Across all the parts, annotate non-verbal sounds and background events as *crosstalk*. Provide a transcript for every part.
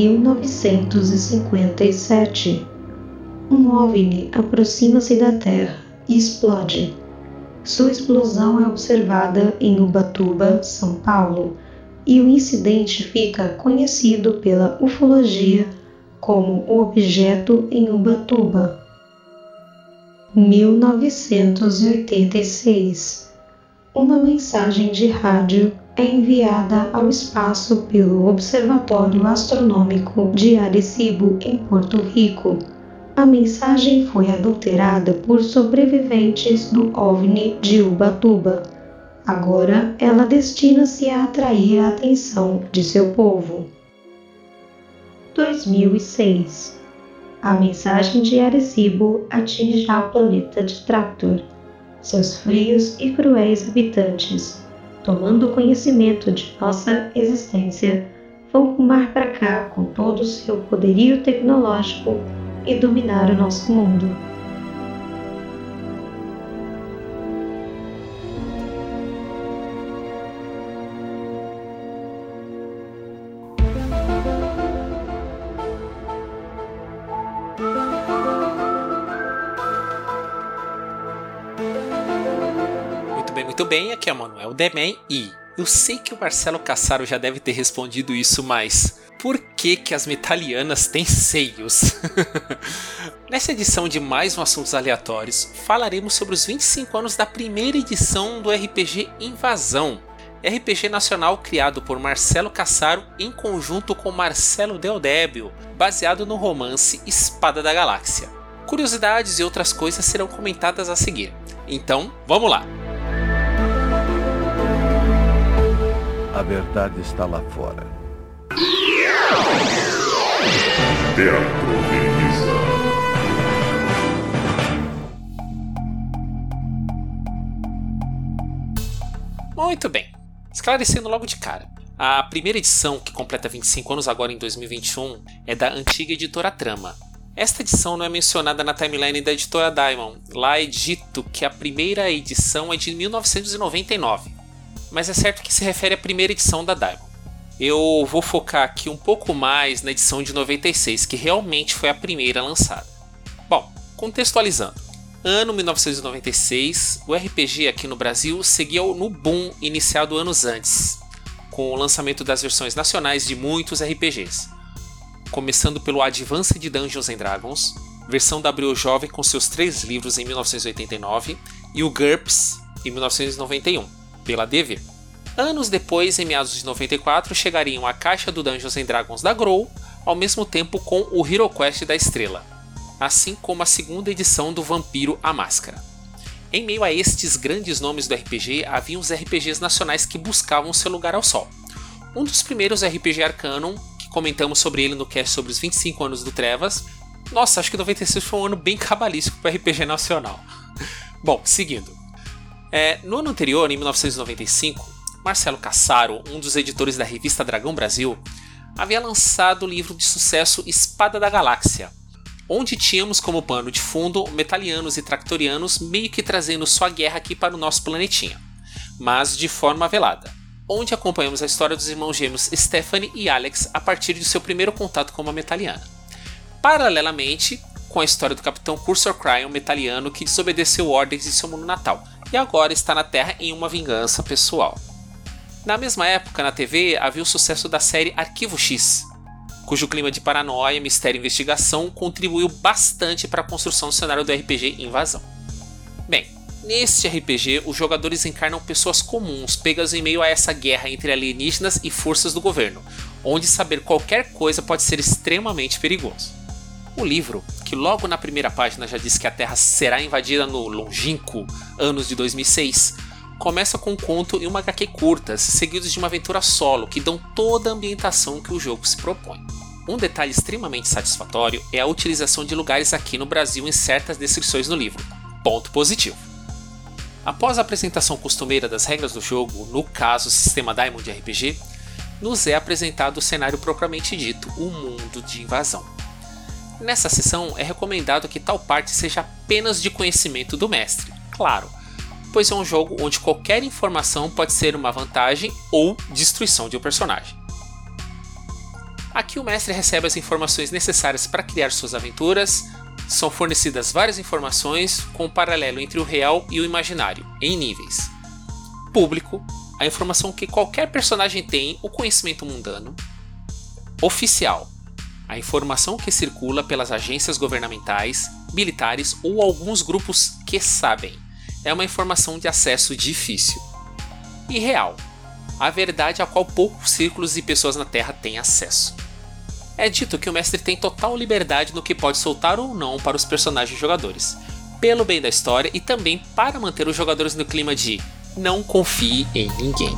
Mil novecentos e cinquenta e sete. Um OVNI aproxima-se da Terra e explode. Sua explosão é observada em Ubatuba, São Paulo, e o incidente fica conhecido pela ufologia como o objeto em Ubatuba. 1986 Uma mensagem de rádio é enviada ao espaço pelo Observatório Astronômico de Arecibo, em Porto Rico. A mensagem foi adulterada por sobreviventes do OVNI de Ubatuba. Agora ela destina-se a atrair a atenção de seu povo. 2006 A mensagem de Arecibo atinge o planeta de Tractor. Seus frios e cruéis habitantes, tomando conhecimento de nossa existência, vão rumar para cá com todo o seu poderio tecnológico e dominar o nosso mundo. Muito bem. Aqui é Manuel Demen e eu sei que o Marcelo Cassaro já deve ter respondido isso, mas por que que as metalianas têm seios? *laughs* Nessa edição de mais um Assuntos Aleatórios, falaremos sobre os 25 anos da primeira edição do RPG Invasão, RPG nacional criado por Marcelo Cassaro em conjunto com Marcelo Deodébio, baseado no romance Espada da Galáxia. Curiosidades e outras coisas serão comentadas a seguir. Então, vamos lá! A verdade está lá fora. Teatro. Muito bem. Esclarecendo logo de cara. A primeira edição, que completa 25 anos agora em 2021, é da antiga editora Trama. Esta edição não é mencionada na timeline da editora Diamond. Lá é dito que a primeira edição é de 1999, mas é certo que se refere à primeira edição da Diamond. Eu vou focar aqui um pouco mais na edição de 96, que realmente foi a primeira lançada. Bom, contextualizando. Ano 1996, o RPG aqui no Brasil seguia no boom iniciado anos antes, com o lançamento das versões nacionais de muitos RPGs. Começando pelo Advanced Dungeons and Dragons, versão W Jovem com seus três livros em 1989, e o GURPS em 1991, pela. Anos depois, em meados de 94, chegariam a caixa do Dungeons Dragons da Grow, ao mesmo tempo com o Hero Quest da Estrela, assim como a segunda edição do Vampiro a Máscara. Em meio a estes grandes nomes do RPG, havia os RPGs nacionais que buscavam seu lugar ao sol. Um dos primeiros RPG Arcanum, que comentamos sobre ele no cast sobre os 25 anos do Trevas. Nossa, acho que 96 foi um ano bem cabalístico para RPG nacional. *laughs* Bom, seguindo. É, no ano anterior, em 1995, Marcelo Cassaro, um dos editores da revista Dragão Brasil, havia lançado o livro de sucesso Espada da Galáxia, onde tínhamos como pano de fundo metalianos e tractorianos meio que trazendo sua guerra aqui para o nosso planetinha, mas de forma velada, onde acompanhamos a história dos irmãos gêmeos Stephanie e Alex a partir de seu primeiro contato com uma metaliana. Paralelamente, com a história do Capitão Cursor Cryon metaliano que desobedeceu ordens de seu mundo natal e agora está na Terra em uma vingança pessoal. Na mesma época, na TV, havia o sucesso da série Arquivo X, cujo clima de paranoia, mistério e investigação contribuiu bastante para a construção do cenário do RPG Invasão. Bem, neste RPG, os jogadores encarnam pessoas comuns pegas em meio a essa guerra entre alienígenas e forças do governo, onde saber qualquer coisa pode ser extremamente perigoso. O livro, que logo na primeira página já diz que a Terra será invadida no longínquo anos de 2006, começa com um conto e uma HQ curtas, seguidos de uma aventura solo, que dão toda a ambientação que o jogo se propõe. Um detalhe extremamente satisfatório é a utilização de lugares aqui no Brasil em certas descrições no livro. Ponto positivo. Após a apresentação costumeira das regras do jogo, no caso o sistema Diamond RPG, nos é apresentado o cenário propriamente dito, o mundo de invasão. Nessa sessão é recomendado que tal parte seja apenas de conhecimento do mestre, claro, pois é um jogo onde qualquer informação pode ser uma vantagem ou destruição de um personagem. Aqui o mestre recebe as informações necessárias para criar suas aventuras. São fornecidas várias informações com um paralelo entre o real e o imaginário, em níveis. Público, a informação que qualquer personagem tem, o conhecimento mundano. Oficial, a informação que circula pelas agências governamentais, militares ou alguns grupos que sabem. É uma informação de acesso difícil. E real, a verdade a qual poucos círculos e pessoas na Terra têm acesso. É dito que o mestre tem total liberdade no que pode soltar ou não para os personagens jogadores, pelo bem da história e também para manter os jogadores no clima de não confie em ninguém.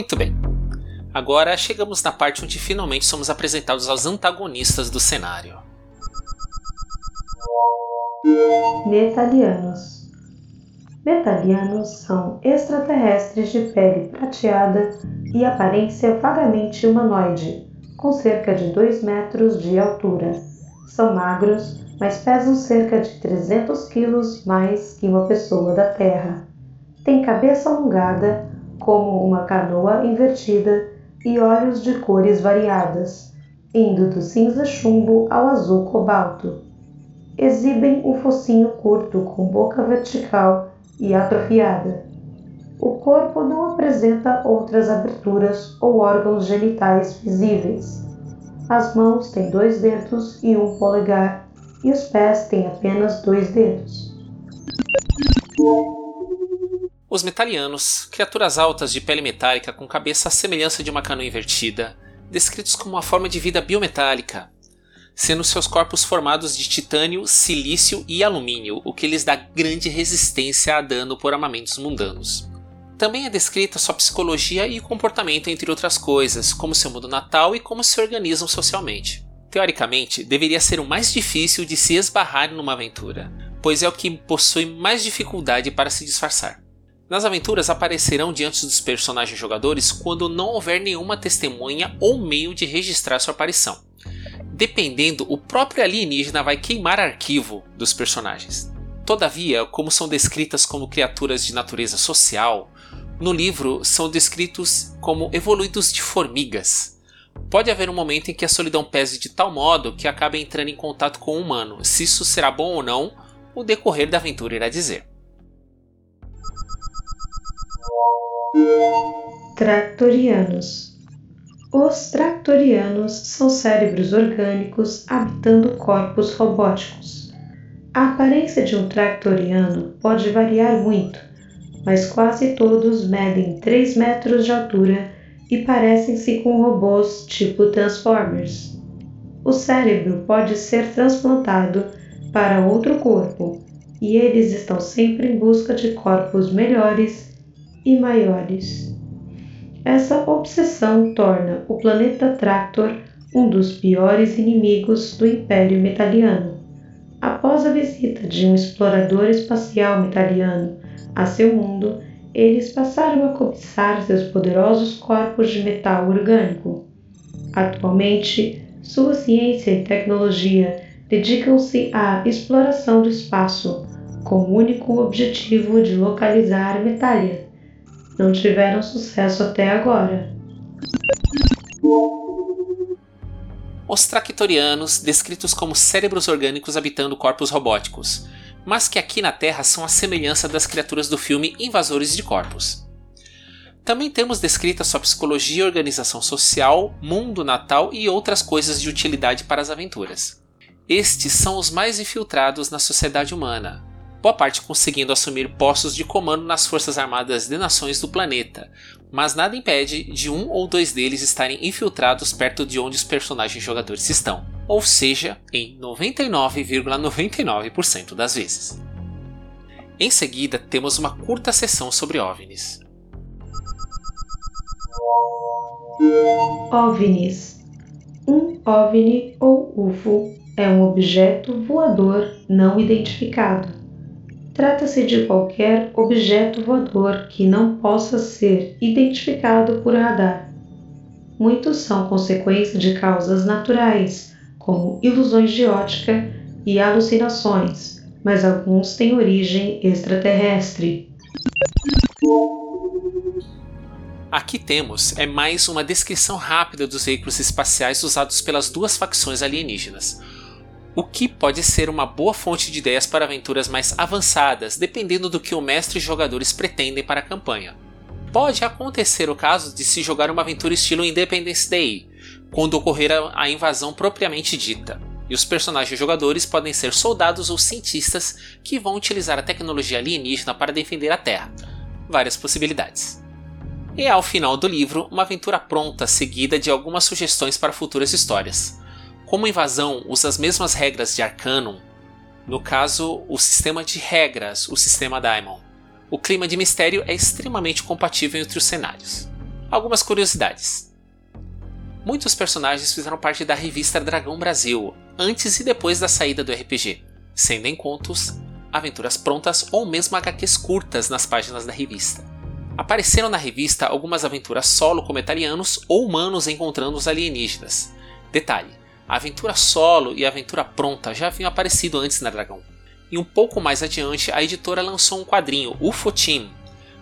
Muito bem. Agora chegamos na parte onde finalmente somos apresentados aos antagonistas do cenário. Metalianos. Metalianos são extraterrestres de pele prateada e aparência vagamente humanoide, com cerca de 2 metros de altura. São magros, mas pesam cerca de 300 quilos mais que uma pessoa da Terra. Têm cabeça alongada, como uma canoa invertida, e olhos de cores variadas, indo do cinza chumbo ao azul cobalto. Exibem um focinho curto com boca vertical e atrofiada. O corpo não apresenta outras aberturas ou órgãos genitais visíveis. As mãos têm dois dedos e um polegar, e os pés têm apenas dois dedos. Os metalianos, criaturas altas de pele metálica com cabeça à semelhança de uma canoa invertida, descritos como uma forma de vida biometálica, sendo seus corpos formados de titânio, silício e alumínio, o que lhes dá grande resistência a dano por armamentos mundanos. Também é descrita sua psicologia e comportamento, entre outras coisas, como seu mundo natal e como se organizam socialmente. Teoricamente, deveria ser o mais difícil de se esbarrar numa aventura, pois é o que possui mais dificuldade para se disfarçar. Nas aventuras aparecerão diante dos personagens jogadores quando não houver nenhuma testemunha ou meio de registrar sua aparição. Dependendo, o próprio alienígena vai queimar arquivo dos personagens. Todavia, como são descritas como criaturas de natureza social, no livro são descritos como evoluídos de formigas. Pode haver um momento em que a solidão pese de tal modo que acabe entrando em contato com o humano. Se isso será bom ou não, o decorrer da aventura irá dizer. Tractorianos. Os tractorianos são cérebros orgânicos habitando corpos robóticos. A aparência de um tractoriano pode variar muito, mas quase todos medem 3 metros de altura e parecem-se com robôs tipo Transformers. O cérebro pode ser transplantado para outro corpo e eles estão sempre em busca de corpos melhores e maiores. Essa obsessão torna o planeta Tractor um dos piores inimigos do Império Metaliano. Após a visita de um explorador espacial metaliano a seu mundo, eles passaram a cobiçar seus poderosos corpos de metal orgânico. Atualmente, sua ciência e tecnologia dedicam-se à exploração do espaço, com o único objetivo de localizar Metalia não tiveram sucesso até agora. Os Tractorianos, descritos como cérebros orgânicos habitando corpos robóticos, mas que aqui na Terra são a semelhança das criaturas do filme Invasores de Corpos. Também temos descrita sua psicologia, organização social, mundo natal e outras coisas de utilidade para as aventuras. Estes são os mais infiltrados na sociedade humana, boa parte conseguindo assumir postos de comando nas forças armadas de nações do planeta, mas nada impede de um ou dois deles estarem infiltrados perto de onde os personagens jogadores estão, ou seja, em 99,99% ,99 das vezes. Em seguida, temos uma curta sessão sobre OVNIs. OVNIs Um OVNI ou UFO é um objeto voador não identificado Trata-se de qualquer objeto voador que não possa ser identificado por radar. Muitos são consequência de causas naturais, como ilusões de ótica e alucinações, mas alguns têm origem extraterrestre. Aqui temos é mais uma descrição rápida dos veículos espaciais usados pelas duas facções alienígenas o que pode ser uma boa fonte de ideias para aventuras mais avançadas, dependendo do que o mestre e jogadores pretendem para a campanha. Pode acontecer o caso de se jogar uma aventura estilo Independence Day, quando ocorrer a invasão propriamente dita, e os personagens jogadores podem ser soldados ou cientistas que vão utilizar a tecnologia alienígena para defender a Terra. Várias possibilidades. E ao final do livro, uma aventura pronta seguida de algumas sugestões para futuras histórias. Como invasão usa as mesmas regras de Arcanum, no caso, o sistema de regras, o sistema Daimon, o clima de mistério é extremamente compatível entre os cenários. Algumas curiosidades. Muitos personagens fizeram parte da revista Dragão Brasil, antes e depois da saída do RPG, sendo em contos, aventuras prontas ou mesmo HQs curtas nas páginas da revista. Apareceram na revista algumas aventuras solo como italianos ou humanos encontrando os alienígenas. Detalhe: a aventura solo e a aventura pronta já haviam aparecido antes na Dragão. E um pouco mais adiante, a editora lançou um quadrinho, UFO Team,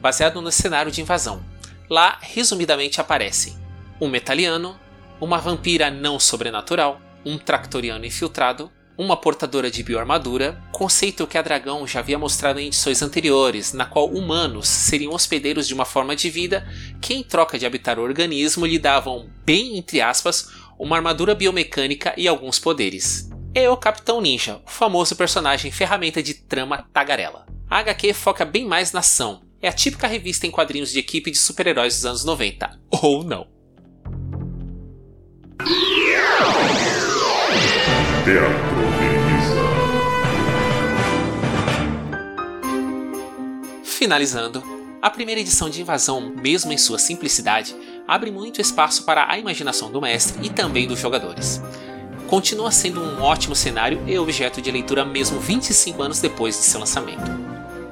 baseado no cenário de invasão. Lá, resumidamente, aparecem um metaliano, uma vampira não sobrenatural, um tractoriano infiltrado, uma portadora de bioarmadura, conceito que a Dragão já havia mostrado em edições anteriores, na qual humanos seriam hospedeiros de uma forma de vida que, em troca de habitar o organismo, lhe davam, bem entre aspas, uma armadura biomecânica e alguns poderes. É o Capitão Ninja, o famoso personagem ferramenta de trama tagarela. A HQ foca bem mais na ação. É a típica revista em quadrinhos de equipe de super-heróis dos anos 90. Ou não. Teatro Finalizando, a primeira edição de Invasão, mesmo em sua simplicidade, abre muito espaço para a imaginação do mestre e também dos jogadores. Continua sendo um ótimo cenário e objeto de leitura mesmo 25 anos depois de seu lançamento.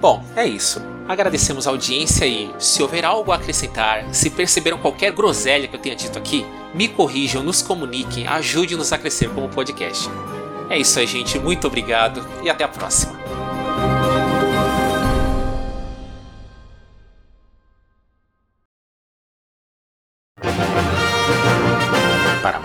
Bom, é isso. Agradecemos a audiência e, se houver algo a acrescentar, se perceberam qualquer groselha que eu tenha dito aqui, me corrijam, nos comuniquem, ajude-nos a crescer como podcast. É isso aí, gente. Muito obrigado e até a próxima.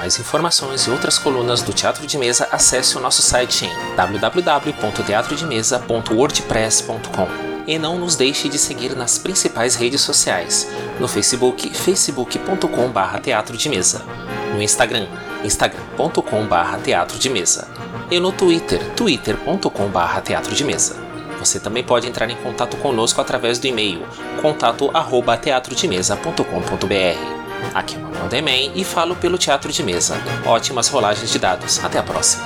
Mais informações e outras colunas do Teatro de Mesa, acesse o nosso site em www.teatrodemesa.wordpress.com. E não nos deixe de seguir nas principais redes sociais, no Facebook, facebook.com.br teatro de mesa, no Instagram, instagram.com.br teatro de mesa, e no Twitter, twitter.com.br teatro de mesa. Você também pode entrar em contato conosco através do e-mail contato@teatrodemesa.com.br. Aqui é o Manuel Demen e falo pelo Teatro de Mesa. Ótimas rolagens de dados. Até a próxima.